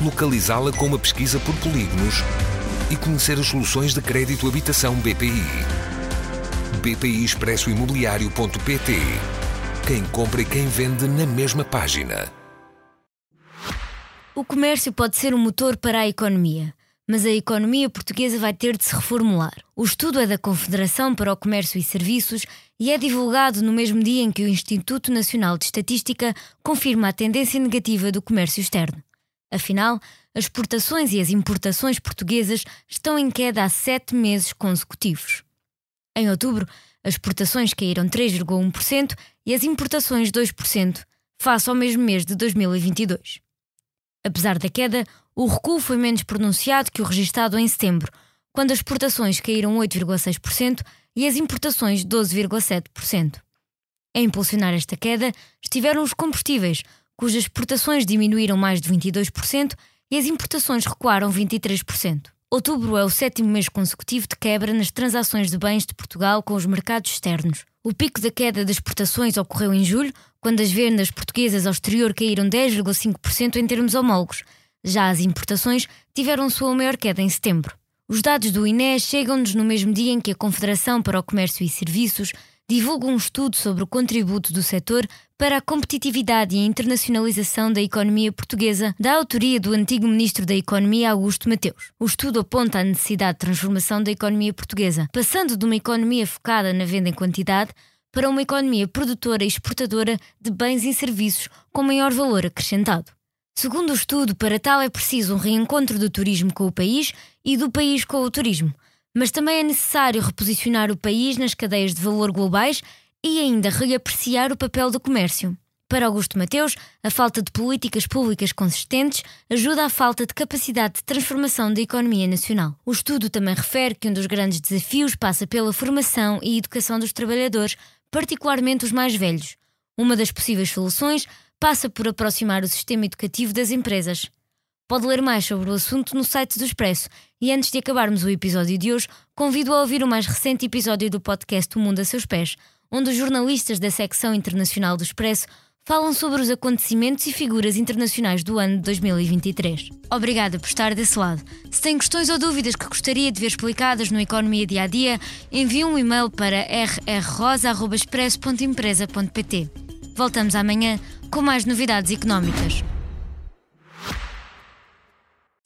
localizá-la com uma pesquisa por polígonos e conhecer as soluções de crédito habitação BPI. BPI Expresso Imobiliário.pt Quem compra e quem vende na mesma página. O comércio pode ser um motor para a economia, mas a economia portuguesa vai ter de se reformular. O estudo é da Confederação para o Comércio e Serviços e é divulgado no mesmo dia em que o Instituto Nacional de Estatística confirma a tendência negativa do comércio externo. Afinal, as exportações e as importações portuguesas estão em queda há sete meses consecutivos. Em outubro, as exportações caíram 3,1% e as importações 2%, face ao mesmo mês de 2022. Apesar da queda, o recuo foi menos pronunciado que o registado em setembro, quando as exportações caíram 8,6% e as importações 12,7%. A impulsionar esta queda estiveram os combustíveis, cujas exportações diminuíram mais de 22% e as importações recuaram 23%. Outubro é o sétimo mês consecutivo de quebra nas transações de bens de Portugal com os mercados externos. O pico da queda das exportações ocorreu em julho, quando as vendas portuguesas ao exterior caíram 10,5% em termos homólogos. Já as importações tiveram sua maior queda em setembro. Os dados do INE chegam-nos no mesmo dia em que a Confederação para o Comércio e Serviços divulga um estudo sobre o contributo do setor para a competitividade e a internacionalização da economia portuguesa, da autoria do antigo Ministro da Economia Augusto Mateus. O estudo aponta a necessidade de transformação da economia portuguesa, passando de uma economia focada na venda em quantidade para uma economia produtora e exportadora de bens e serviços com maior valor acrescentado. Segundo o estudo, para tal é preciso um reencontro do turismo com o país e do país com o turismo mas também é necessário reposicionar o país nas cadeias de valor globais e ainda reapreciar o papel do comércio. Para Augusto Mateus, a falta de políticas públicas consistentes ajuda à falta de capacidade de transformação da economia nacional. O estudo também refere que um dos grandes desafios passa pela formação e educação dos trabalhadores, particularmente os mais velhos. Uma das possíveis soluções passa por aproximar o sistema educativo das empresas. Pode ler mais sobre o assunto no site do Expresso. E antes de acabarmos o episódio de hoje, convido a ouvir o mais recente episódio do podcast O Mundo a Seus Pés, onde os jornalistas da secção internacional do Expresso falam sobre os acontecimentos e figuras internacionais do ano de 2023. Obrigada por estar desse lado. Se tem questões ou dúvidas que gostaria de ver explicadas no Economia Dia a Dia, envie um e-mail para rrrosa.expresso.empresa.pt. Voltamos amanhã com mais novidades económicas.